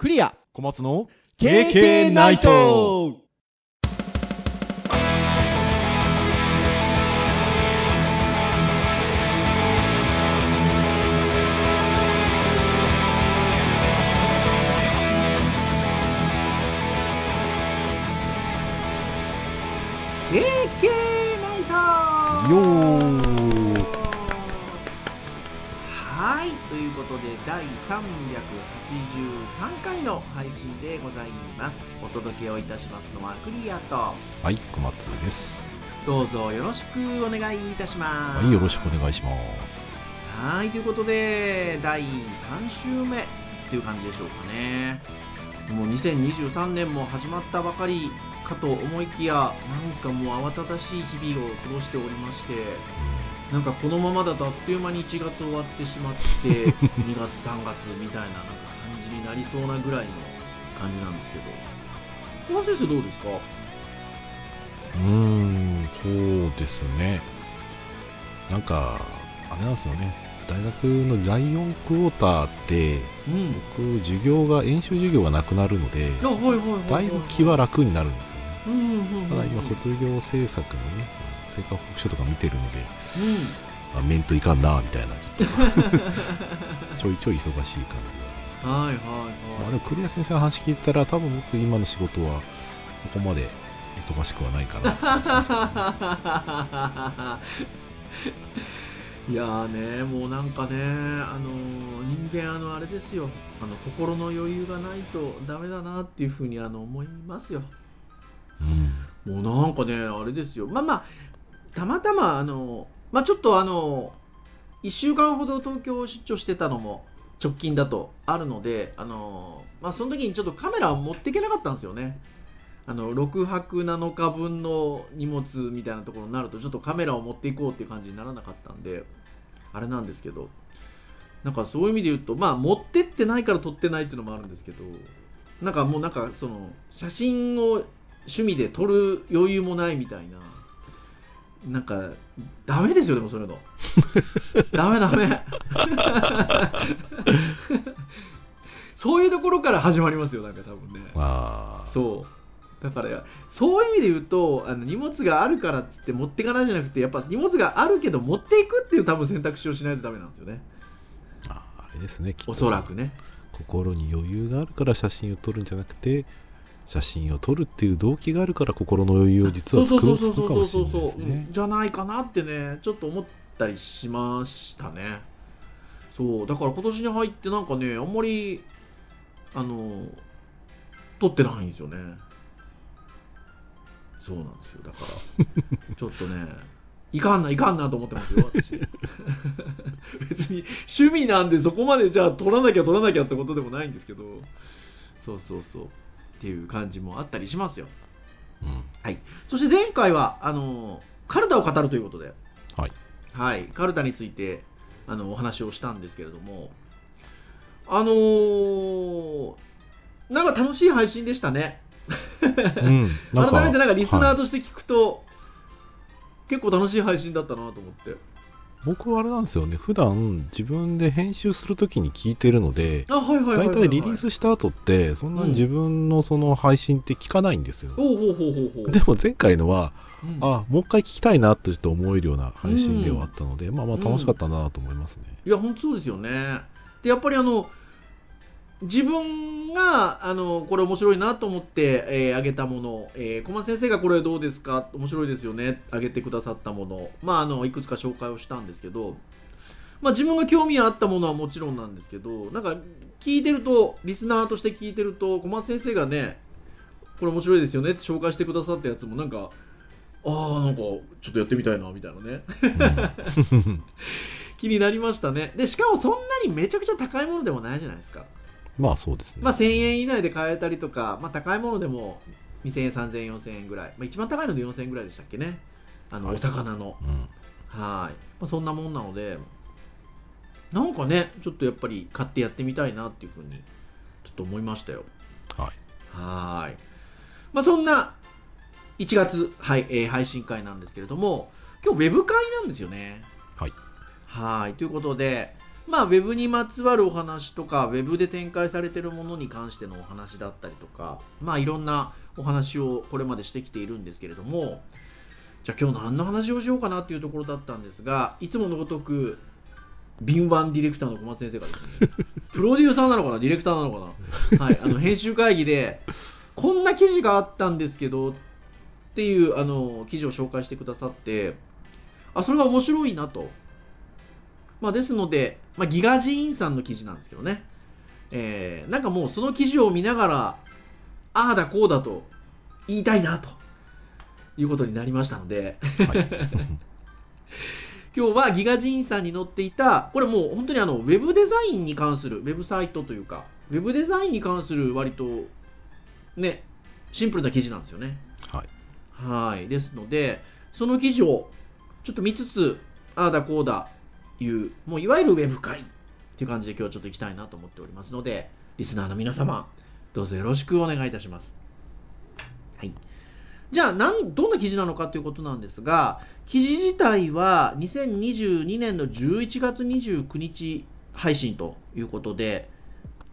クリア。小松の KK ナイトことで第383回の配信でございます。お届けをいたしますのはクリアと。はい小松です。どうぞよろしくお願いいたします。はいよろしくお願いします。はいということで第3週目っていう感じでしょうかね。もう2023年も始まったばかりかと思いきやなんかもう慌ただしい日々を過ごしておりましてなんかこのままだとあっという間に1月終わってしまって 2月3月みたいななんか感じになりそうなぐらいの感じなんですけど。小松先生どうですか？うーんそうですね。なんかあれなんですよね。大学の第4クォーターってうん。僕授業が演習授業がなくなるのでだいぶ気は楽になるんですよね。ただ今卒業制作のね成果報告書とか見てるのでうん。あ面といかんなみたいな。ちょっとちょいちょい忙しい感じがあるんですけど。はいはいまあ、はいでもクリア先生の話聞いたら多分僕今の仕事はそこまで忙しくはないかなね いやーねもうなんかねあの人間あのあれですよ。あの心の余裕がないとダメだなっていうふうにあの思いますよ。うん。もうなんかねあれですよ。まあまあたまたまあのまあちょっとあの1週間ほど東京出張してたのも直近だとあるのであのまあその時にちょっとカメラを持っていけなかったんですよね。あの6泊7日分の荷物みたいなところになるとちょっとカメラを持っていこうっていう感じにならなかったんであれなんですけどなんかそういう意味で言うとまあ持ってってないから撮ってないっていうのもあるんですけどなんかもうなんかその写真を趣味で撮る余裕もないみたいななんかダメですよでもそういうの。ダメダメ。そういうところから始まりますよなんか多分ね。ああそう。だからそういう意味で言うとあの荷物があるからっつって持っていかないじゃなくてやっぱ荷物があるけど持っていくっていう多分選択肢をしないとダメなんですよね。ああれですねおそらくね。心に余裕があるから写真を撮るんじゃなくて写真を撮るっていう動機があるから心の余裕を実は作ろうとするかもしれないですうん。ねじゃないかなってねちょっと思ったりしましたね。そう。だから今年に入ってなんかねあんまりあの撮ってないんですよね。そうなんですよ。だから ちょっとねいかんないかんなと思ってますよ私。別に趣味なんでそこまでじゃあ撮らなきゃ撮らなきゃってことでもないんですけど。そうそうそうっていう感じもあったりしますよ。うん。そして前回はあのカルタを語るということで、はい。はい、カルタについてあのお話をしたんですけれども。あのーなんか楽しい配信でしたね。うん。改めてなんかリスナはい。ーとして聞くと、結構楽しい配信だったなと思って僕はあれなんですよね。普段自分で編集するときに聞いてるので大体リリースした後ってそんなに自分のその配信って聞かないんですよ、ほうほうほうほうほう。でも前回のはうん。あもう一回聞きたいなとちょっと思えるような配信ではあったので、まあまあ楽しかったなと思いますね、いや本当そうですよね。でやっぱりあの自分があのこれ面白いなと思って、えー、あげたもの、えー、小松先生がこれどうですか？面白いですよね。あげてくださったもの。まああのいくつか紹介をしたんですけど。まあ自分が興味あったものはもちろんなんですけどなんか聞いてるとリスナーとして聞いてると小松先生がねこれ面白いですよねって紹介してくださったやつもなんかああなんかちょっとやってみたいなみたいなね。う ん気になりましたね。でしかもそんなにめちゃくちゃ高いものでもないじゃないですかまあそうですね、まあ1000円以内で買えたりとか、まあ、高いものでも2000円3000円4000円ぐらい、まあ、一番高いので4000円ぐらいでしたっけね。あの、はい。お魚の。うん。はい、まあ、そんなもんなのでなんかねちょっとやっぱり買ってやってみたいなっていうふうにちょっと思いましたよ。はい。はい。まあそんな1月、はいえー配信会なんですけれども今日ウェブ会なんですよね。はい。はい。ということでまあ、ウェブにまつわるお話とか、ウェブで展開されているものに関してのお話だったりとか、まあ、いろんなお話をこれまでしてきているんですけれども、じゃあ今日何の話をしようかなっていうところだったんですが、いつものごとく、敏腕ディレクターの小松先生がですね、プロデューサーなのかな、ディレクターなのかな、はい、あの編集会議で、こんな記事があったんですけどっていうあの記事を紹介してくださってあそれが面白いなと、まあ、ですので、まあ、ギガジーンさんの記事なんですけどね、えー、なんかもうその記事を見ながらああだこうだと言いたいなということになりましたので、はい。今日はギガジーンさんに載っていたこれもう本当にあのウェブデザインに関するウェブサイトというかウェブデザインに関する割とねシンプルな記事なんですよね。はい。はい。ですのでその記事をちょっと見つつああだこうだいうもういわゆるウェブ会っていう感じで今日ちょっと行きたいなと思っておりますのでリスナーの皆様どうぞよろしくお願いいたします。はい。じゃあなんどんな記事なのかということなんですが記事自体は2022年の11月29日配信ということで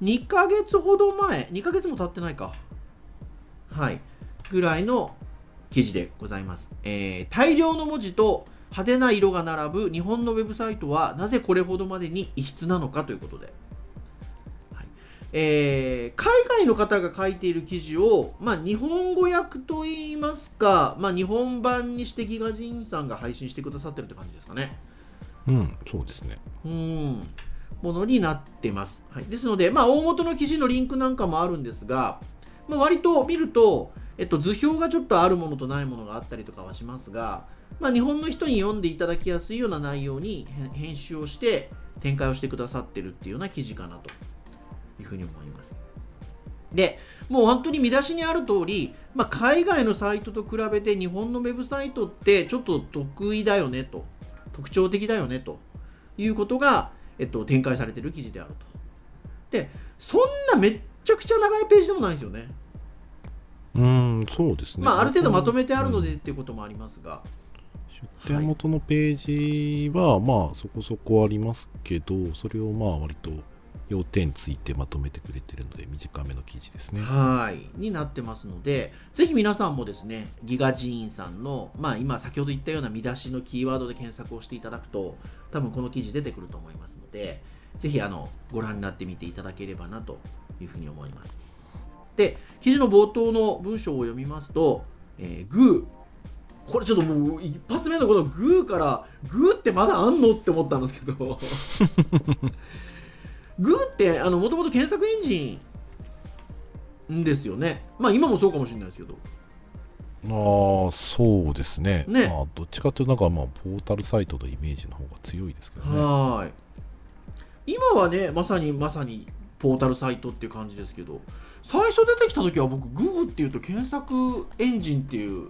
2ヶ月ほど前2ヶ月も経ってないか。はい。ぐらいの記事でございます、えー、大量の文字と派手な色が並ぶ日本のウェブサイトはなぜこれほどまでに異質なのかということで、はい。えー、海外の方が書いている記事を、まあ、日本語訳といいますか、まあ、日本版にしてギガジンさんが配信してくださってるって感じですかね。うんそうですね。うん。ものになってます、はい、ですので、まあ、大元の記事のリンクなんかもあるんですが、まあ、割と見ると、えっと、図表がちょっとあるものとないものがあったりとかはしますが、まあ、日本の人に読んでいただきやすいような内容に編集をして展開をしてくださってるっていうような記事かなというふうに思います。で、もう本当に見出しにある通り、まあ、海外のサイトと比べて日本のウェブサイトってちょっと得意だよねと、特徴的だよねということが、えっと、展開されている記事であると。で、そんなめっちゃくちゃ長いページでもないんですよね。うん、そうですね。まあ、ある程度まとめてあるのでっていうこともありますが。出典元のページは、まあそこそこありますけど、それをまあ割と要点ついてまとめてくれてるので短めの記事ですね。はいになってますのでぜひ皆さんもですねギガジーンさんの、まあ、今先ほど言ったような見出しのキーワードで検索をしていただくと多分この記事出てくると思いますのでぜひあのご覧になってみていただければなというふうに思います。で記事の冒頭の文章を読みますと、えー、グーこれちょっともう一発目のこのグーからグーってまだあんのって思ったんですけど。グーってもともと検索エンジンですよね。まあ今もそうかもしれないですけど。ああそうですね。ね。まあ、どっちかというとなんかまあポータルサイトのイメージの方が強いですけどね。はい。今はねまさにまさにポータルサイトっていう感じですけど最初出てきた時は僕グーっていうと検索エンジンっていう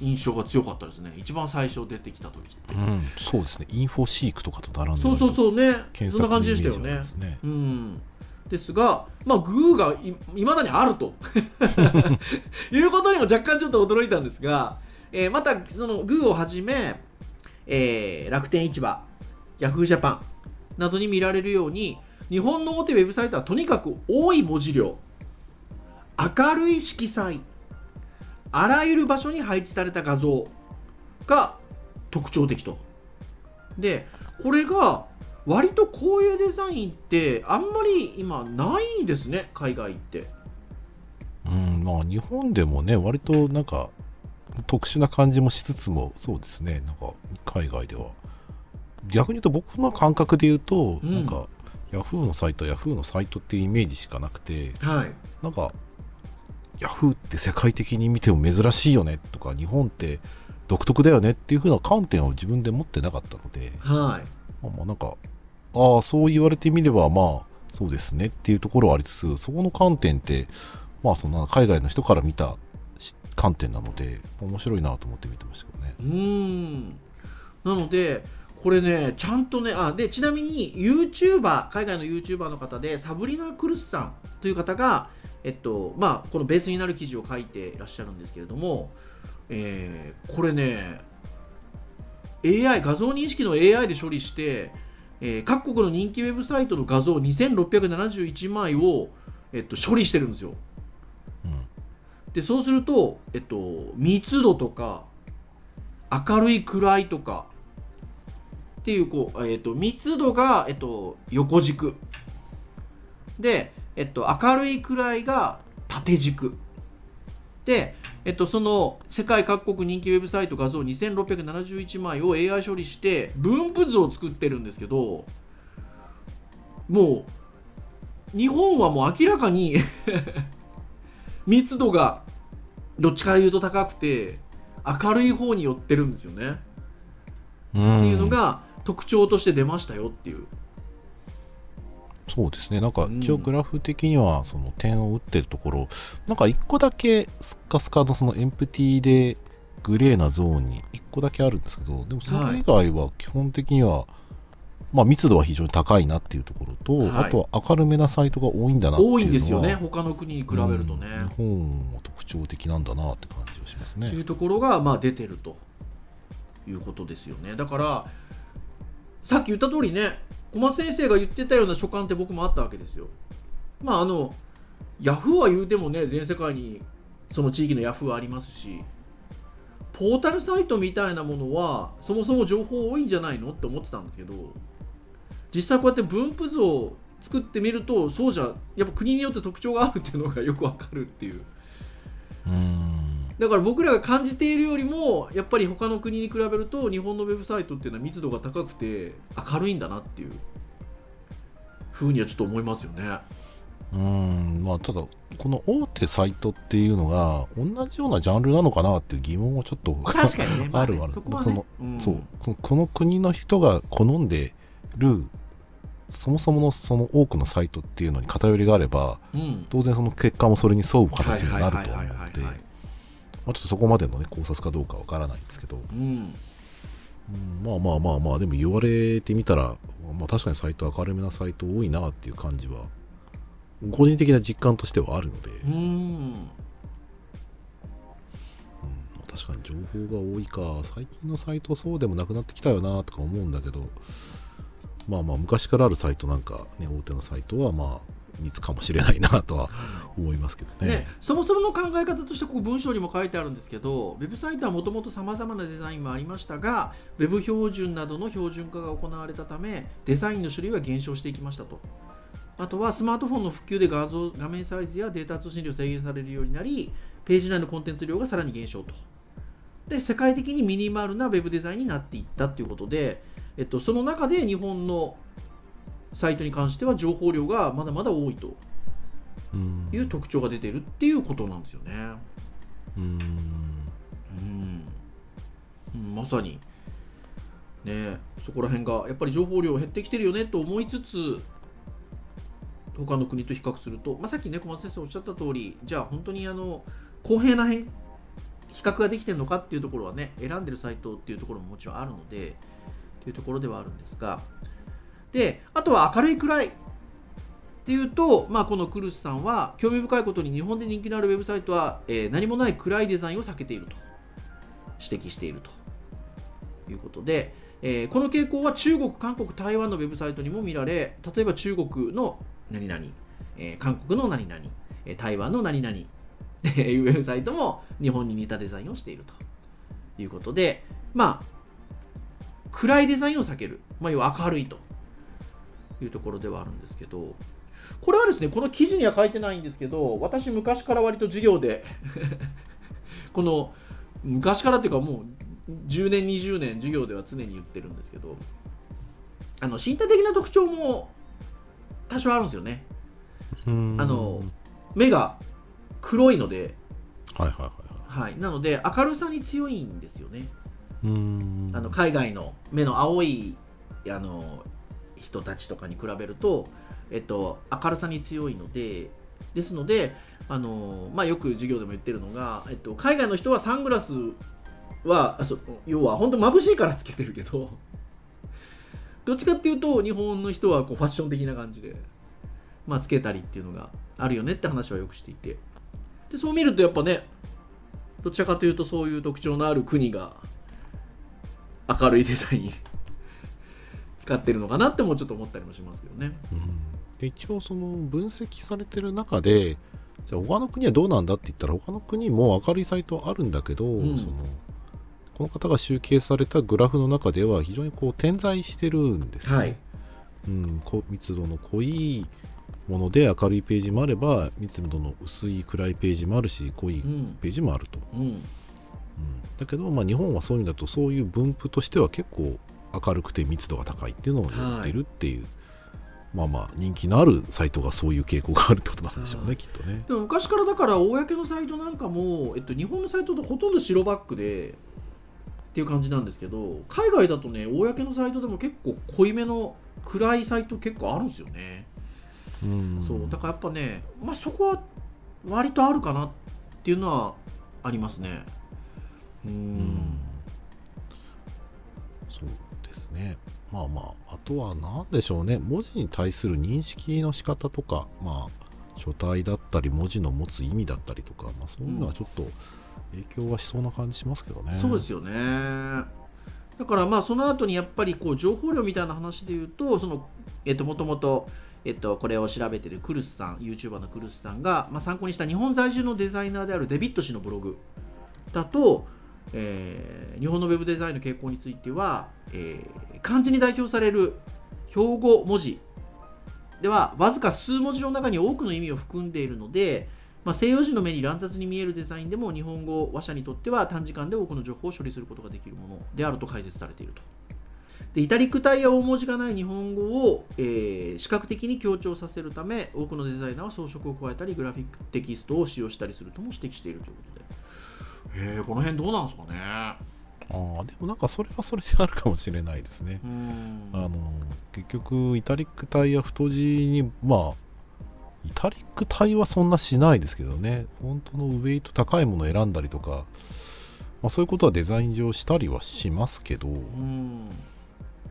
印象が強かったですね。一番最初出てきた時って、うん、そうですね。インフォシークとかと並んでそうそうそうね。検索そんな感じでしたよね。うん。ですが、まあ、グーがいいまだにあると。いうことにも若干ちょっと驚いたんですが、えーまたそのグーをはじめ、えー楽天市場ヤフージャパンなどに見られるように日本の大手ウェブサイトはとにかく多い文字量。明るい色彩あらゆる場所に配置された画像が特徴的と。でこれが割とこういうデザインってあんまり今ないんですね海外って。うんまあ日本でもね割となんか特殊な感じもしつつもそうですねなんか海外では。逆に言うと僕の感覚で言うと、うん。なんかヤフーのサイトヤフーのサイトっていうイメージしかなくてはい。なんかヤフーって世界的に見ても珍しいよねとか日本って独特だよねっていう風な観点を自分で持ってなかったので、はい。まあ、まあなんかああそう言われてみればまあそうですねっていうところはありつつそこの観点ってまあそんな海外の人から見たし観点なので面白いなと思って見てましたけどね。うーん。なのでこれねちゃんとねあでちなみに YouTuber 海外の YouTuber の方でサブリナ・クルスさんという方がえっとまあこのベースになる記事を書いていらっしゃるんですけれども、えーこれね AI 画像認識の AI で処理してえー各国の人気ウェブサイトの画像2671枚を、えっと、処理してるんですよ。うん。でそうすると、えっと、密度とか明るい暗いとかっていうこう、えっと、密度が、えっと、横軸。で、えっと、明るい暗いが縦軸。で、えっと、その世界各国人気ウェブサイト画像2671枚を AI 処理して分布図を作ってるんですけどもう日本はもう明らかに 密度がどっちから言うと高くて明るい方に寄ってるんですよね、うん。っていうのが特徴として出ましたよっていうそうですね。なんかうん。一応グラフ的にはその点を打ってるところ、なんか1個だけスッカスカのそのエンプティでグレーなゾーンに1個だけあるんですけどでもそれ以外は基本的には、まあ、密度は非常に高いなっていうところと、はい。あとは明るめなサイトが多いんだなっていうのは多いんですよね。他の国に比べるとね、うん。日本は特徴的なんだなって感じがしますね。というところがまあ出てるということですよね。だからさっき言った通りね小松先生が言ってたような所感って僕もあったわけですよ。まああのヤフーは言うてもね全世界にその地域のヤフーはありますしポータルサイトみたいなものはそもそも情報多いんじゃないのって思ってたんですけど実際こうやって分布図を作ってみるとそうじゃやっぱ国によって特徴があるっていうのがよくわかるっていう。うん。だから僕らが感じているよりもやっぱり他の国に比べると日本のウェブサイトっていうのは密度が高くて明るいんだなっていう。ふうにはちょっと思いますよね。うんまあただこの大手サイトっていうのが同じようなジャンルなのかなっていう疑問はちょっと確かにね、まあるある。そこはね。その、うん。そう。そのこの国の人が好んでるそもそものその多くのサイトっていうのに偏りがあればうん、当然その結果もそれに沿う形になると思うはまあちょっとそこまでのね考察かどうかわからないんですけど、うん、うんまあまあまあまあでも言われてみたら、まあ、確かにサイト明るめなサイト多いなっていう感じは個人的な実感としてはあるので、うん、うん確かに情報が多いか。最近のサイトはそうでもなくなってきたよなとか思うんだけど。まあまあ昔からあるサイトなんかね大手のサイトはまあ密かもしれないなとは思いますけどね。ね、そもそもの考え方としてこう文章にも書いてあるんですけどウェブサイトはもともとさまざまなデザインもありましたがウェブ標準などの標準化が行われたためデザインの種類は減少していきましたと。あとはスマートフォンの普及で画像画面サイズやデータ通信量制限されるようになりページ内のコンテンツ量がさらに減少と。で世界的にミニマルなウェブデザインになっていったということで、えっと、その中で日本のサイトに関しては情報量がまだまだ多いとうん。いう特徴が出てるっていうことなんですよね。うん。まさに。ね。そこら辺がやっぱり情報量減ってきてるよねと思いつつ他の国と比較すると、まあ、さっきね小松先生おっしゃった通りじゃあ本当にあの公平な変比較ができてるのかっていうところはね選んでるサイトっていうところももちろんあるのでっていうところではあるんですがであとは明るい暗いっていうと、まあ、このクルスさんは興味深いことに日本で人気のあるウェブサイトは、えー何もない暗いデザインを避けていると指摘しているということで、えーこの傾向は中国、韓国、台湾のウェブサイトにも見られ例えば中国の何々、えー韓国の何々、え台湾の何々っ ていうウェブサイトも日本に似たデザインをしているということでまあ暗いデザインを避ける、まあ、要は明るいと。いうところではあるんですけどこれはですねこの記事には書いてないんですけど私昔から割と授業で この昔からっていうかもう10年20年授業では常に言ってるんですけどあの身体的な特徴も多少あるんですよね。うん。あの目が黒いので、はいはいはいははい、なので明るさに強いんですよね。いうん。あの海外の目の青いあの人たちとかに比べると、えっと、明るさに強いのでですのであの、まあ、よく授業でも言ってるのが、えっと、海外の人はサングラスはそ要は本当眩しいからつけてるけど どっちかっていうと日本の人はこうファッション的な感じで、まあ、つけたりっていうのがあるよねって話はよくしていて。でそう見るとやっぱねどちらかというとそういう特徴のある国が明るいデザイン。使使ってるのかなってもちょっと思ったりもしますけどね。うんで一応その分析されてる中でじゃあ他の国はどうなんだって言ったら他の国も明るいサイトあるんだけど、んそのこの方が集計されたグラフの中では非常にこう点在してるんですね、はい。うん、こ密度の濃いもので明るいページもあれば密度の薄い暗いページもあるし濃いうん。ページもあると、うん。うんだけど、まあ、日本はそういう意味だとそういう分布としては結構明るくて密度が高いっていうのをやってるっていう、まあまあ人気のあるサイトがそういう傾向があるってことなんでしょうね、はい。きっとね。でも昔からだから公のサイトなんかも、えっと、日本のサイトとほとんど白バックでっていう感じなんですけど海外だとね公のサイトでも結構濃いめの暗いサイト結構あるんですよね、うん。そう。だからやっぱね、まあ、そこは割とあるかなっていうのはありますね。うんですね。まあまあ、あとは何でしょうね、文字に対する認識の仕方とか、まあ、書体だったり、文字の持つ意味だったりとか、まあ、そういうのはちょっと影響はしそうな感じしますけどね。そうですよねだからまあその後にやっぱりこう情報量みたいな話で言うとそのえっともともとえっとこれを調べてるクルスさん YouTuber のクルスさんが、まあ、参考にした日本在住のデザイナーであるデビット氏のブログだと、えー日本のウェブデザインの傾向については、えー漢字に代表される標語文字ではわずか数文字の中に多くの意味を含んでいるので、まあ、西洋人の目に乱雑に見えるデザインでも日本語話者にとっては短時間で多くの情報を処理することができるものであると解説されていると。でイタリック体や大文字がない日本語を、えー視覚的に強調させるため多くのデザイナーは装飾を加えたりグラフィックテキストを使用したりするとも指摘しているということへえこの辺どうなんですかね。ああでもなんかそれはそれであるかもしれないですね。うん。あの結局、イタリック体や太字に、まあ、イタリック体はそんなしないですけどね、本当のウェイト高いものを選んだりとか、まあ、そういうことはデザイン上したりはしますけど、う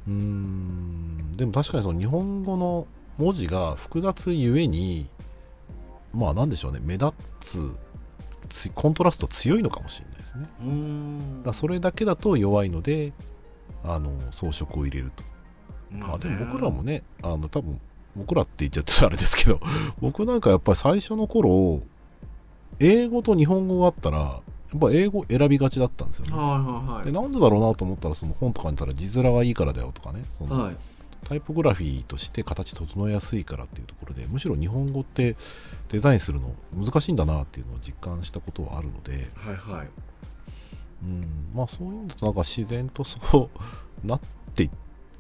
うん。でも確かにその日本語の文字が複雑ゆえに、まあなんでしょうね、目立つ、つコントラスト強いのかもしれないですね。うんだそれだけだと弱いので、あの装飾を入れると。まあでも僕らもね、あの多分僕らって言っちゃってあれですけど、僕なんかやっぱり最初の頃、英語と日本語があったら、やっぱ英語選びがちだったんですよね。はいはいでなんでだろうなと思ったら、その本とかにたら字面がいいからだよとかね、そのはいはいタイポグラフィーとして形整えやすいからっていうところで、むしろ日本語ってデザインするの難しいんだなっていうのを実感したことはあるので、はいはい。うん、まあそういうのとなんか自然とそうなっていっ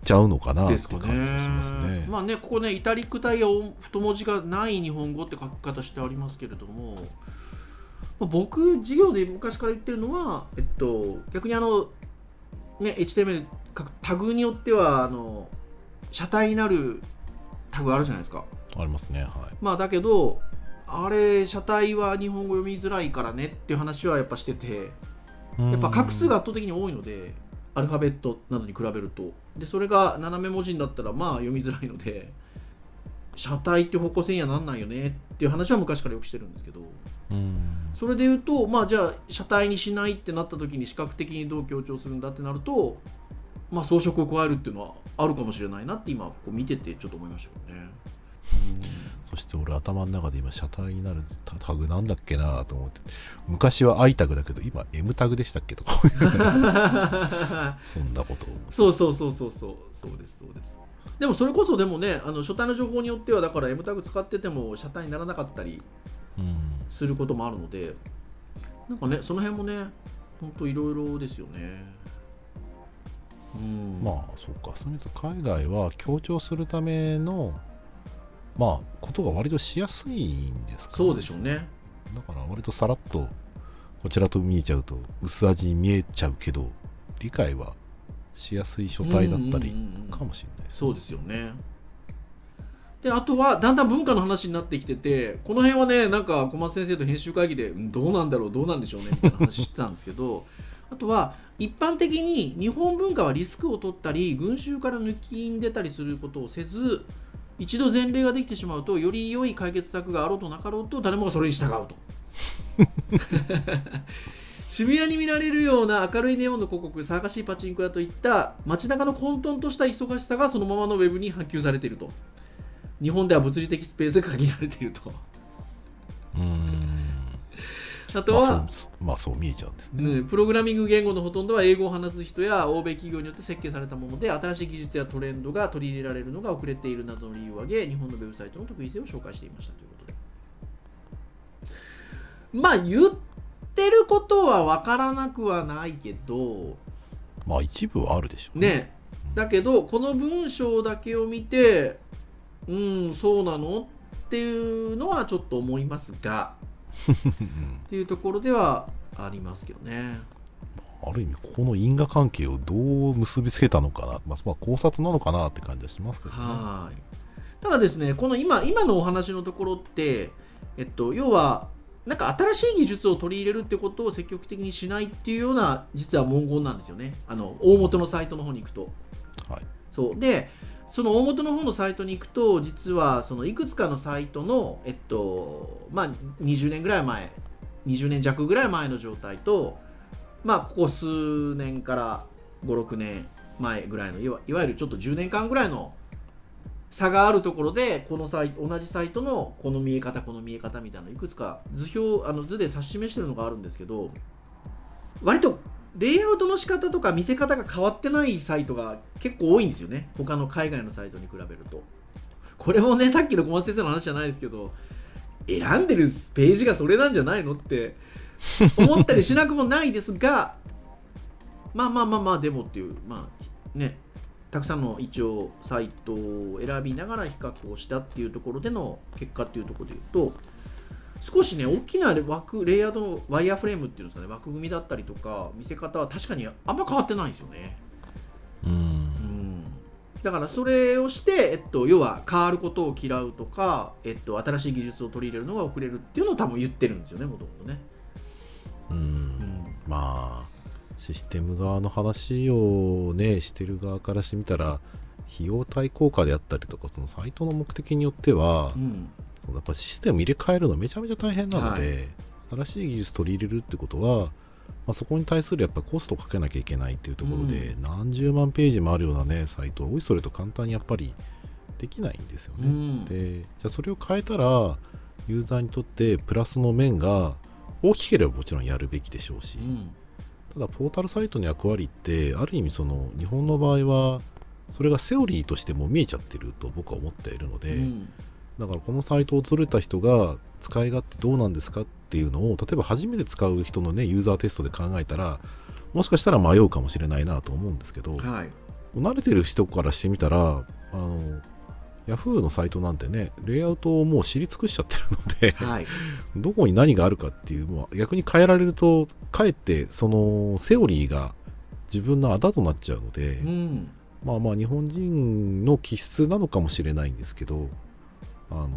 ちゃうのかなっていうですか感じがしますね。ね。まあねここねイタリック体や太文字がない日本語って書き方してありますけれども、まあ僕授業で昔から言ってるのは、えっと、逆にあの、ね、HTML タグによってはあの車体になるタグあるじゃないですか、ありますね。はい。まあ、だけどあれ車体は日本語読みづらいからねっていう話はやっぱしててやっぱ画数が圧倒的に多いのでアルファベットなどに比べるとでそれが斜め文字になったらまあ読みづらいので車体って方向性にはなんないよねっていう話は昔からよくしてるんですけどうんそれで言うとまあじゃあ車体にしないってなった時に視覚的にどう強調するんだってなるとまあ装飾を加えるっていうのはあるかもしれないなって今こう見ててちょっと思いましたよね。そして俺頭の中で今車体になるタタグなんだっけなと思って。昔は I タグだけど今 M タグでしたっけとか。そんなことをそうそうそうそうそうそうですそうです。でもそれこそでもねあの書体の情報によってはだから M タグ使ってても車体にならなかったりうん。することもあるのでなんかねその辺もね本当いろいろですよねうん。まあそうか。そういう意味で海外は強調するためのまあことが割としやすいんですか、そうでしょうね。だから割とさらっとこちらと見えちゃうと薄味に見えちゃうけど理解はしやすい書体だったりかもしれないですね。そうですよね。であとはだんだん文化の話になってきててこの辺はねなんか小松先生と編集会議でうんどうなんだろうどうなんでしょうねみたいな話してたんですけどあとは一般的に日本文化はリスクを取ったり群衆から抜きん出たりすることをせず一度前例ができてしまうとより良い解決策があろうとなかろうと誰もがそれに従うと。渋谷に見られるような明るいネオンの広告探しいパチンコ屋といった街中の混沌とした忙しさがそのままのウェブに波及されていると。日本では物理的スペースが限られているとあとは、まあそうまあそう見えちゃうんですね、ねプログラミング言語のほとんどは英語を話す人や欧米企業によって設計されたもので新しい技術やトレンドが取り入れられるのが遅れているなどの理由を挙げ日本のウェブサイトの得意性を紹介していましたということで。まあ言ってることは分からなくはないけどまあ一部はあるでしょうね。だけどこの文章だけを見てうんそうなの？っていうのはちょっと思いますがうんっていうところではありますけどね。ある意味この因果関係をどう結びつけたのかな、まあ、まあ考察なのかなって感じはしますけどね。はい。ただですねこの今今のお話のところって、えっと、要はなんか新しい技術を取り入れるってことを積極的にしないっていうような実は文言なんですよね。あの大元のサイトの方に行くと。はい。そう。でその大元の方のサイトに行くと実はそのいくつかのサイトの、えっとまあ、20年ぐらい前20年弱ぐらい前の状態と、まあ、ここ数年から56年前ぐらいのいわいわゆるちょっと10年間ぐらいの差があるところでこのサイ同じサイトのこの見え方この見え方みたいなのいくつか図表あの図で指し示してるのがあるんですけど割とレイアウトの仕方とか見せ方が変わってないサイトが結構多いんですよね。他の海外のサイトに比べると。これもねさっきの小松先生の話じゃないですけど選んでるページがそれなんじゃないのって思ったりしなくもないですが まあまあまあまあでもっていうまあねたくさんの一応サイトを選びながら比較をしたっていうところでの結果っていうところで言うと少しね大きな枠レイヤードのワイヤーフレームっていうんですかね枠組みだったりとか見せ方は確かにあんま変わってないんですよね、ううん。ん、だからそれをして、えっと、要は変わることを嫌うとか、えっと、新しい技術を取り入れるのが遅れるっていうのを多分言ってるんですよねもともとね、うんうん。まあシステム側の話をねしてる側からしてみたら費用対効果であったりとかそのサイトの目的によっては、うんそのやっぱシステム入れ替えるのめちゃめちゃ大変なので、新しい技術取り入れるってことは、まあ、そこに対するやっぱコストをかけなきゃいけないっていうところで、何十万ページもあるようなねサイトはおいそれと簡単にやっぱりできないんですよね。うん。でじゃあそれを変えたらユーザーにとってプラスの面が大きければもちろんやるべきでしょうし、うん。ただポータルサイトの役割ってある意味その日本の場合はそれがセオリーとしても見えちゃってると僕は思っているので、うんだからこのサイトを訪れた人が使い勝手どうなんですかっていうのを例えば初めて使う人のねユーザーテストで考えたらもしかしたら迷うかもしれないなと思うんですけどはい慣れてる人からしてみたらあの Yahoo のサイトなんてねレイアウトをもう知り尽くしちゃってるので、はい。どこに何があるかっていうのは逆に変えられるとかえってそのセオリーが自分のあだとなっちゃうので、うん。まあまあ日本人の気質なのかもしれないんですけどあの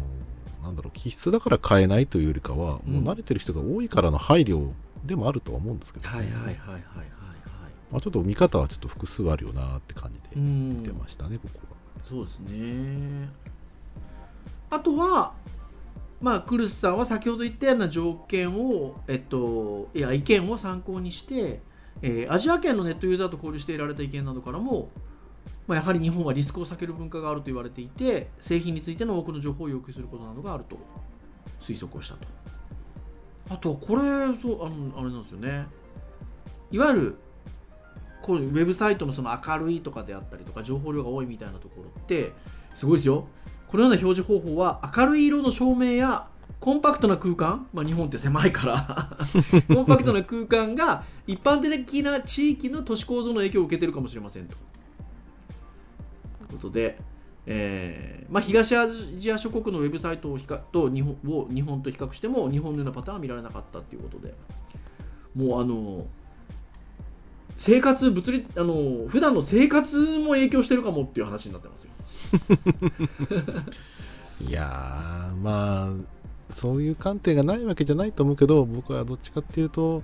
なんだろう気質だから変えないというよりかは、うん。もう慣れてる人が多いからの配慮でもあるとは思うんですけど、はいはいはいはいはいはい。まあ、ちょっと見方はちょっと複数あるよなって感じでうん。見てましたね、ここは。そうですね。あとはまあクルスさんは先ほど言ったような条件をえっといや意見を参考にして、えーアジア圏のネットユーザーと交流して得られた意見などからも、まあ、やはり日本はリスクを避ける文化があると言われていて製品についての多くの情報を要求することなどがあると。推測をしたと。あとはこれそうあのあれなんですよね。いわゆるこうウェブサイトのその明るいとかであったりとか情報量が多いみたいなところってすごいですよ。このような表示方法は明るい色の照明やコンパクトな空間、まあ、日本って狭いから コンパクトな空間が一般的な地域の都市構造の影響を受けてるかもしれませんと。ことで、えーまあ、東アジア諸国のウェブサイトを比と日本を日本と比較しても日本のようなパターンは見られなかったということでもうあの生活物理あの普段の生活も影響してるかもっていう話になってますよ。いやまあそういう観点がないわけじゃないと思うけど僕はどっちかっていうと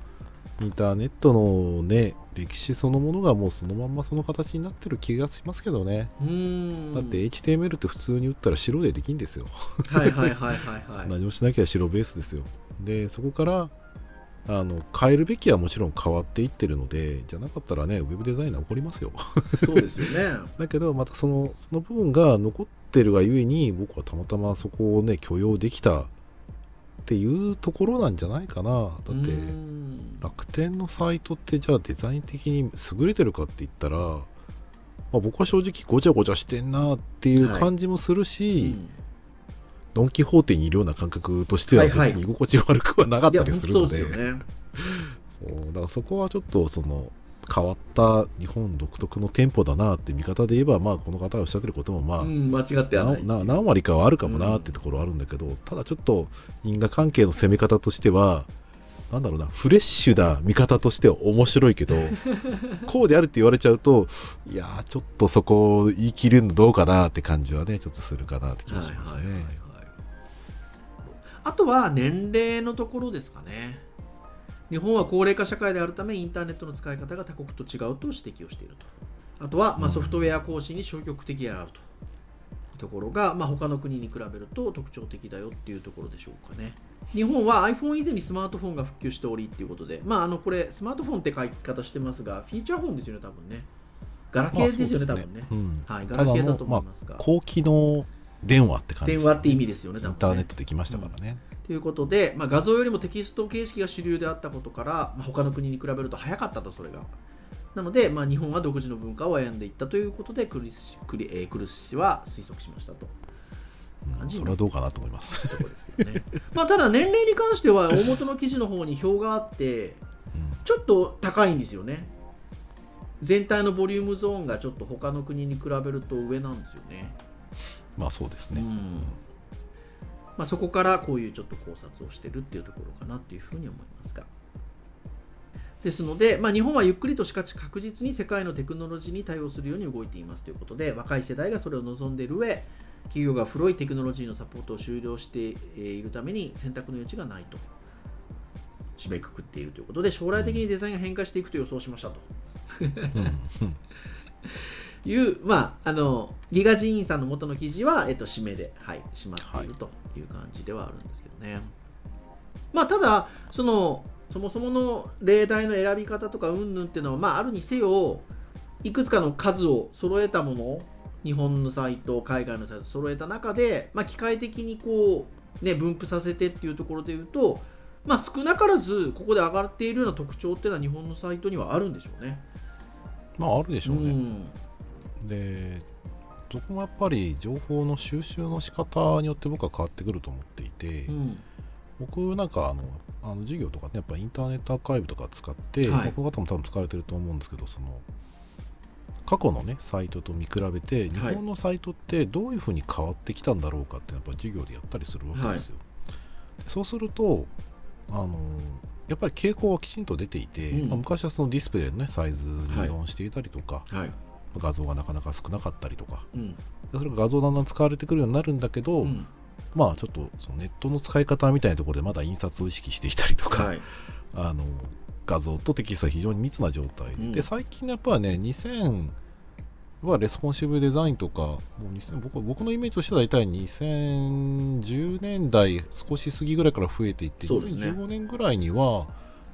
インターネットのね歴史そのものがもうそのまんまその形になってる気がしますけどね、うーん。だって HTML って普通に打ったら白でできんですよ、はいはいはいはいはい。何もしなきゃ白ベースですよ。でそこからあの変えるべきはもちろん変わっていってるのでじゃなかったらねウェブデザイナー怒りますよ。そうですよね。だけどまたそのその部分が残ってるがゆえに僕はたまたまそこをね許容できたっていうところなんじゃないかな。だってうん。楽天のサイトってじゃあデザイン的に優れてるかって言ったら、まあ、僕は正直ごちゃごちゃしてんなっていう感じもするし、うん。ドン・キホーテにいるような感覚としては別はいはい。に居心地悪くはなかったりするので,、いや本当そうね。そうだからそこはちょっとその変わった日本独特の店舗だなって見方で言えば、まあ、この方がおっしゃってることもまあ、うん、間違ってはない。なな何割かはあるかもなってところはあるんだけど、ただちょっと因果関係の攻め方としてはなんだろうなフレッシュな見方としては面白いけど こうであるって言われちゃうといやーちょっとそこを言い切るのどうかなって感じはねちょっとするかなって気がしますね。はいはいはいはい。あとは年齢のところですかね日本は高齢化社会であるためインターネットの使い方が他国と違うと指摘をしていると。あとは、まあ、うん。ソフトウェア更新に消極的であると。ところが、まあ、他の国に比べると特徴的だよっていうところでしょうかね。日本は iPhone 以前にスマートフォンが普及しておりっていうことで、まあ、あのこれスマートフォンって書き方してますがフィーチャーフォンですよね多分ね。ガラケーですよね、まあ多分ね、うん。はい、ガラケーだと思いますが、、高機能電話って感じね。電話って意味ですよねイ多分ね。ンターネットできましたからね。ということで、まあ、画像よりもテキスト形式が主流であったことから、まあ、他の国に比べると早かったとそれが。なので、まあ、日本は独自の文化を歩んでいったということでクリスクリ、えークルス氏は推測しましたと。それはどうかなと思います。ね。まあただ年齢に関しては大元の記事の方に表があってうん。ちょっと高いんですよね。全体のボリュームゾーンがちょっと他の国に比べると上なんですよね。まあそうですね。うんまあ、そこからこういうちょっと考察をしてるっていうところかなっていうふうに思いますが。ですので、まあ、日本はゆっくりとしかし確実に世界のテクノロジーに対応するように動いていますということで若い世代がそれを望んでいる上企業が古いテクノロジーのサポートを終了しているために選択の余地がないと締めくくっているということで将来的にデザインが変化していくと予想しましたと。うん。うん いう、まあ、あのギガ人員さんの元の記事は、えっと、締めで、はい、閉まっているという感じではあるんですけどね。まあ、ただその、そもそもの例題の選び方とかうんぬんっていうのは、まあ、あるにせよ、いくつかの数を揃えたもの、日本のサイト、海外のサイト揃えた中で、まあ、機械的にこう、ね、分布させてっていうところでいうと、まあ、少なからずここで上がっているような特徴っていうのは日本のサイトにはあるんでしょうね。まああるでしょうね。んでそこもやっぱり情報の収集の仕方によって僕は変わってくると思っていて、うん。僕なんかあのあの授業とかねやっぱインターネットアーカイブとか使って、はい。まあこの方も多分使われてると思うんですけどその過去のねサイトと見比べて日本のサイトってどういうふうに変わってきたんだろうかっていうのはやっぱ授業でやったりするわけですよ、そうするとあのやっぱり傾向はきちんと出ていて、うん。まあ昔はそのディスプレイの、ね、サイズに依存していたりとか、はい画像がなかなか少なかったりとか。うん。でそれが画像だんだん使われてくるようになるんだけど、うん。まあちょっとそのネットの使い方みたいなところでまだ印刷を意識していたりとか、はい。あの画像とテキストが非常に密な状態で,、うん。で最近やっぱりね2000はレスポンシブデザインとかもう2000僕僕のイメージとしては大体2010年代少し過ぎぐらいから増えていって、ね。2015年ぐらいには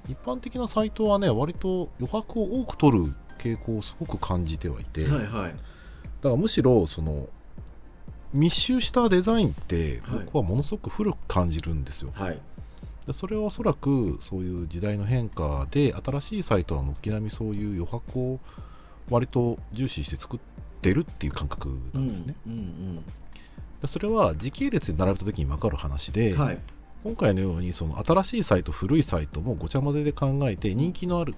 一般的なサイトはね割と余白を多く取る傾向をすごく感じてはいて、はいはい。だからむしろその密集したデザインってはい。僕はものすごく古く感じるんですよ、はい。でそれはおそらくそういう時代の変化で新しいサイトは軒並みそういう余白を割と重視して作ってるっていう感覚なんですね、うんでそれは時系列に並べた時に分かる話で、うんはい。今回のようにその新しいサイト古いサイトもごちゃ混ぜで考えて人気のある、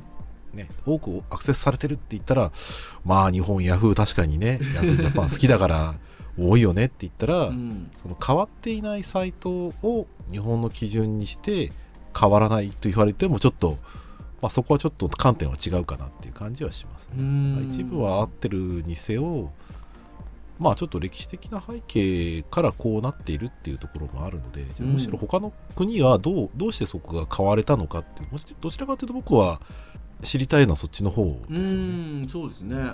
ね、多くアクセスされてるって言ったらまあ日本ヤフー確かにねヤフージャパン好きだから 多いよねって言ったら、うん。その変わっていないサイトを日本の基準にして変わらないと言われてもちょっと、まあ、そこはちょっと観点は違うかなっていう感じはしますね。うん。一部は合ってるにせよまあちょっと歴史的な背景からこうなっているっていうところもあるので、むしろ他の国はどうどうしてそこが変われたのかっていうどちらかというと僕は知りたいのはそっちの方うですよね。んそうですね。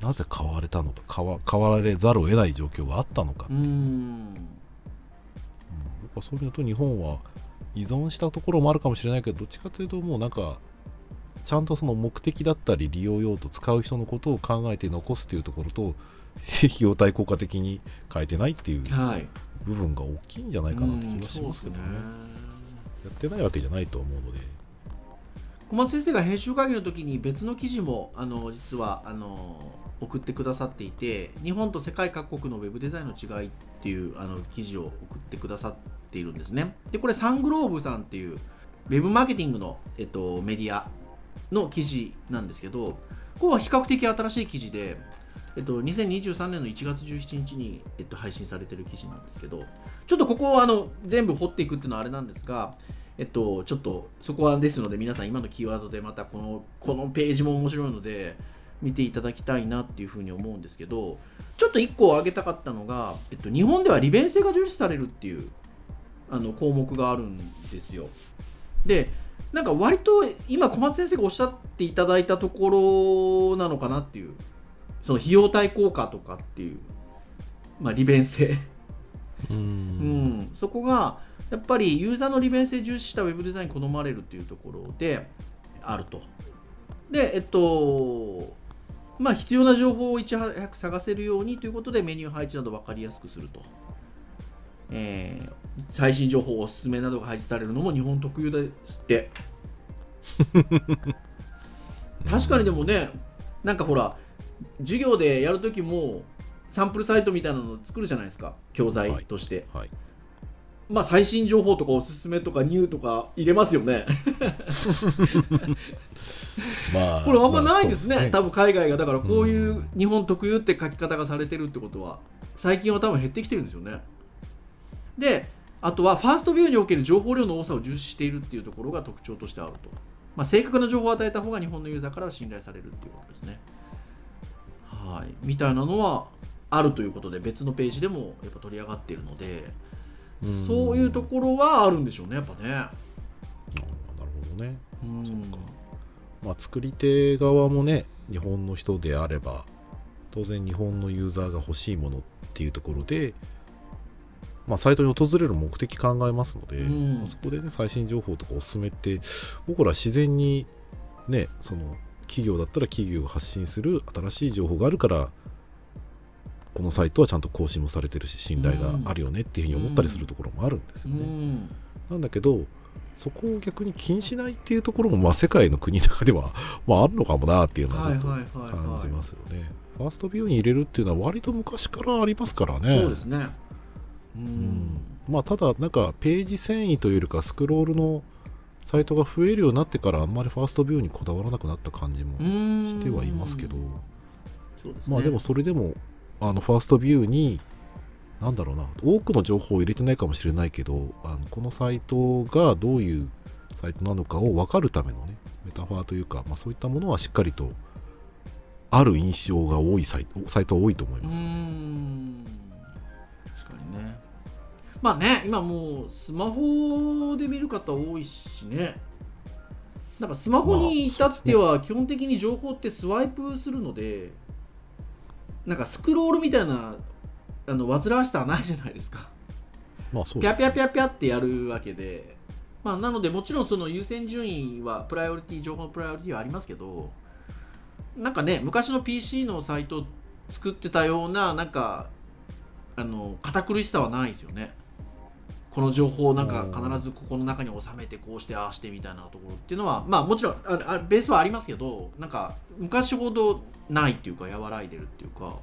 なぜ変われたのか変わ変わられざるを得ない状況があったのかう。ん。うん僕はそういうのと日本は依存したところもあるかもしれないけどどっちかというともうなんかちゃんとその目的だったり利用用途使う人のことを考えて残すっていうところと費用対効果的に変えてないっていうはい。部分が大きいんじゃないかなって気がしますけどね,、やってないわけじゃないと思うので小松先生が編集会議の時に別の記事もあの実はあの送ってくださっていて日本と世界各国のウェブデザインの違いっていうあの記事を送ってくださっているんですね。でこれサングローブさんっていうウェブマーケティングの、えっと、メディアの記事なんですけどここは比較的新しい記事で、えっと、2023年の1月17日に、えっと、配信されている記事なんですけどちょっとここをあの全部掘っていくっていうのはあれなんですがえっと、ちょっとそこはですので皆さん今のキーワードでまたこのこのページも面白いので見ていただきたいなっていうふうに思うんですけどちょっと1個挙げたかったのが、えっと、日本では利便性が重視されるっていうあの項目があるんですよ。でなんか割と今小松先生がおっしゃっていただいたところなのかなっていうその費用対効果とかっていう、まあ、利便性。ううんん、そこがやっぱりユーザーの利便性重視したウェブデザイン好まれるっていうところであると。で、えっと、まあ、必要な情報をいち早く探せるようにということでメニュー配置など分かりやすくすると。えー最新情報おすすめなどが配置されるのも日本特有ですって。確かにでもね、なんかほら、授業でやるときもサンプルサイトみたいなのを作るじゃないですか、教材として。はいまあ、最新情報とかおすすめとかニューとか入れますよね。まあこれあんまないですね,、まあ多分海外が。だからこういううん日本特有って書き方がされてるってことは最近は多分減ってきてるんですよね。であとはファーストビューにおける情報量の多さを重視しているっていうところが特徴としてあると、まあ、正確な情報を与えた方が日本のユーザーからは信頼されるっていうことですね。はい。みたいなのはあるということで別のページでもやっぱ取り上がっているのでうんそういうところはあるんでしょうねやっぱね。なるほどね。うん。そうかまあ、作り手側もね日本の人であれば当然日本のユーザーが欲しいものっていうところで、まあ、サイトに訪れる目的考えますので、うん。まあそこでね最新情報とかおすすめって僕ら自然にねその企業だったら企業が発信する新しい情報があるからこのサイトはちゃんと更新もされてるし信頼があるよねっていうふうに思ったりするところもあるんですうよね。ん。なんだけど、そこを逆に気にしないっていうところも、まあ、世界の国の中では、まあ、あるのかもなっていうのはちょっと感じますよね。ファーストビューに入れるっていうのは割と昔からありますからね。そうですね。うん。うん。まあ、ただ、なんかページ遷移というよりか、スクロールのサイトが増えるようになってから、あんまりファーストビューにこだわらなくなった感じもしてはいますけど、ね。まあでもそれでも、あのファーストビューに、なんだろうな、多くの情報を入れてないかもしれないけど、あのこのサイトがどういうサイトなのかを分かるためのね、メタファーというか、まあ、そういったものはしっかりとある印象が多いサイトサイトは多いと思いうます。ん。確かにね。まあね今もうスマホで見る方多いしね。なんかスマホに至っては基本的に情報ってスワイプするのでなんかスクロールみたいなあの煩わしさはないじゃないですか。まあそうピャピャピャャピャってやるわけで、まあ、なのでもちろんその優先順位はプライオリティ情報のプライオリティはありますけどなんかね昔の PC のサイト作ってたようななんかあの堅苦しさはないですよねこの情報をなんか必ずここの中に収めてこうしてああしてみたいなところっていうのはまあもちろんああベースはありますけどなんか昔ほどないっていうか和らいでるっていうか。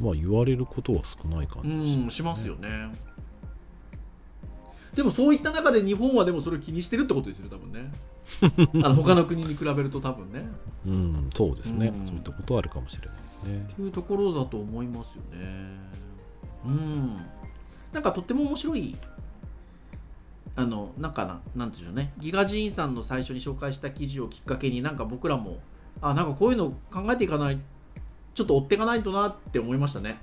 まあ言われることは少ない感うじがんしますよね。でもそういった中で日本はでもそれを気にしてるってことですよね多分ね。あの他の国に比べると多分ね。うん、そうですね、うん。そういったことはあるかもしれないですね。というところだと思いますよね。うんなんかとっても面白いあのなんかななんていうんでしょうね。ギガジーンさんの最初に紹介した記事をきっかけになんか僕らもあなんかこういうの考えていかないちょっと追っていかないとなって思いましたね。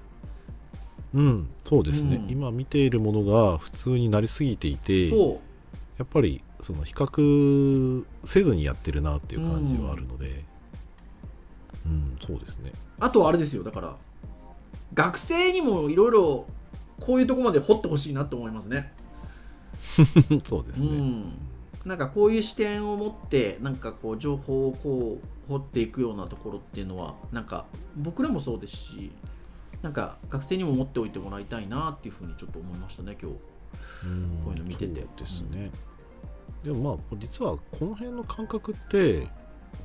うん、そうですね、うん。今見ているものが普通になりすぎていて、やっぱりその比較せずにやってるなっていう感じはあるので、うん、そうですね。あとはあれですよ。だから学生にもいろいろこういうとこまで掘ってほしいなと思いますね。そうですね、うん、なんかこういう視点を持ってなんかこう情報をこう掘っていくようなところっていうのはなんか僕らもそうですしなんか学生にも持っておいてもらいたいなっていうふうにちょっと思いましたね今日。うん。こういうの見てて。ですね、でもまあ実はこの辺の感覚って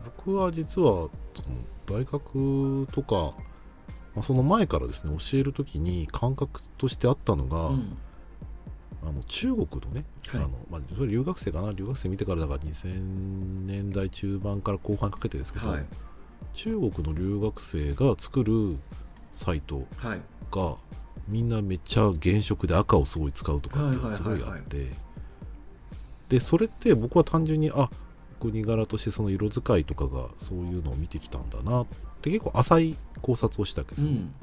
僕は実は大学とか、まあ、その前からですね教える時に感覚としてあったのが、うん。あの中国のね、はい。あのまあ、それ留学生かな留学生見てからだから2000年代中盤から後半かけてですけど、はい。中国の留学生が作るサイトはい。がみんなめっちゃ原色で赤をすごい使うとかっていうのがすごいあってでそれって僕は単純にあ国柄としてその色使いとかがそういうのを見てきたんだなって結構浅い考察をしたわけですよ、うん。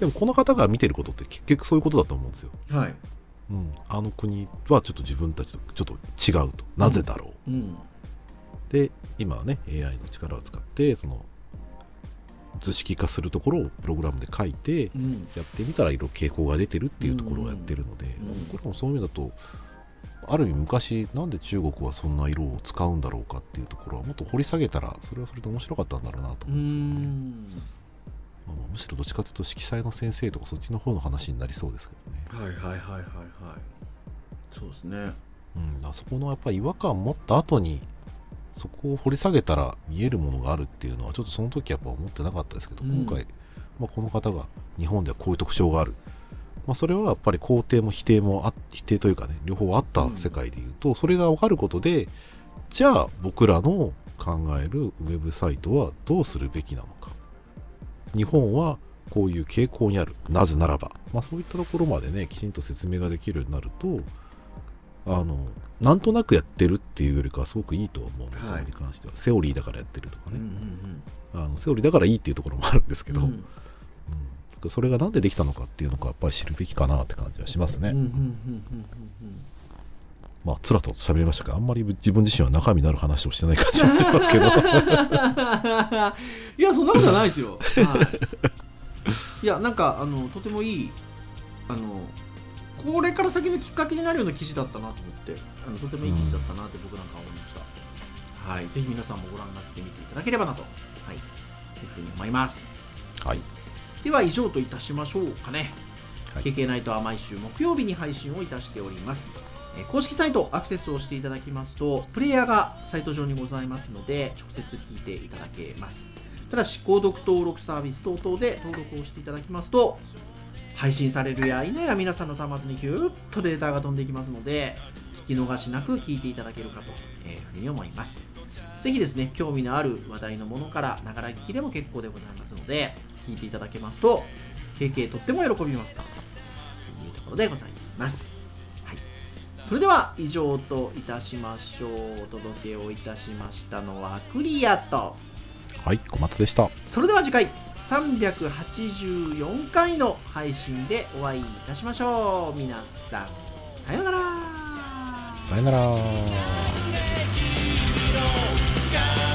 でもこの方が見てることって結局そういうことだと思うんですよ、はい。うん、あの国はちょっと自分たちとちょっと違うと。なぜだろう、うん。で今はね AI の力を使ってその図式化するところをプログラムで書いてうん。やってみたら色傾向が出てるっていうところをやってるので、うん。僕らもそういう意味だとある意味昔なんで中国はそんな色を使うんだろうかっていうところはもっと掘り下げたらそれはそれで面白かったんだろうなとう思うんですけど、んまあまあむしろどっちかというと色彩の先生とかそっちの方の話になりそうですけどね、はいはいはいはいはい。そうですね。うん、あそこのやっぱり違和感を持った後にそこを掘り下げたら見えるものがあるっていうのはちょっとその時やっぱ思ってなかったですけど、うん。今回、まあ、この方が日本ではこういう特徴がある、まあ、それはやっぱり肯定も否定もあ否定というかね両方あった世界でいうと、それが分かることでじゃあ僕らの考えるウェブサイトはどうするべきなのか。日本はこういう傾向にある。なぜならば、まあ、そういったところまでねきちんと説明ができるようになるとあのなんとなくやってるっていうよりかはすごくいいと思うんですよ、はい。に関しては。セオリーだからやってるとかうんうね、ん。あのセオリーだからいいっていうところもあるんですけど、うん。うんそれがなんでできたのかっていうのがやっぱり知るべきかなって感じはしますね、まあつらと喋りましたけどあんまり自分自身は中身のある話をしてない感じがしますけど。いやそんなことはないですよ、はい、いやなんかあのとてもいいあのこれから先のきっかけになるような記事だったなと思ってあのとてもいい記事だったなって僕なんか思いました、はい。ぜひ皆さんもご覧になってみていただければなと。はい。というふうに思います。はいでは以上といたしましょうかね、はい。KK ナイトは毎週木曜日に配信をいたしております。えー公式サイトアクセスをしていただきますとプレイヤーがサイト上にございますので直接聞いていただけます。ただし購読登録サービス等々で登録をしていただきますと配信されるや否や皆さんの端末にヒューッとデータが飛んでいきますので聞き逃しなく聞いていただけるかというふうに思います。ぜひですね興味のある話題のものからながら聞きでも結構でございますので聞いていただけますと経験とっても喜びますと。いうところでございます、はい、それでは以上といたしましょう。お届けをいたしましたのはクリアと。はい小松でした。それでは次回384回の配信でお会いいたしましょう。皆さんさようなら。さよなら「キャンバス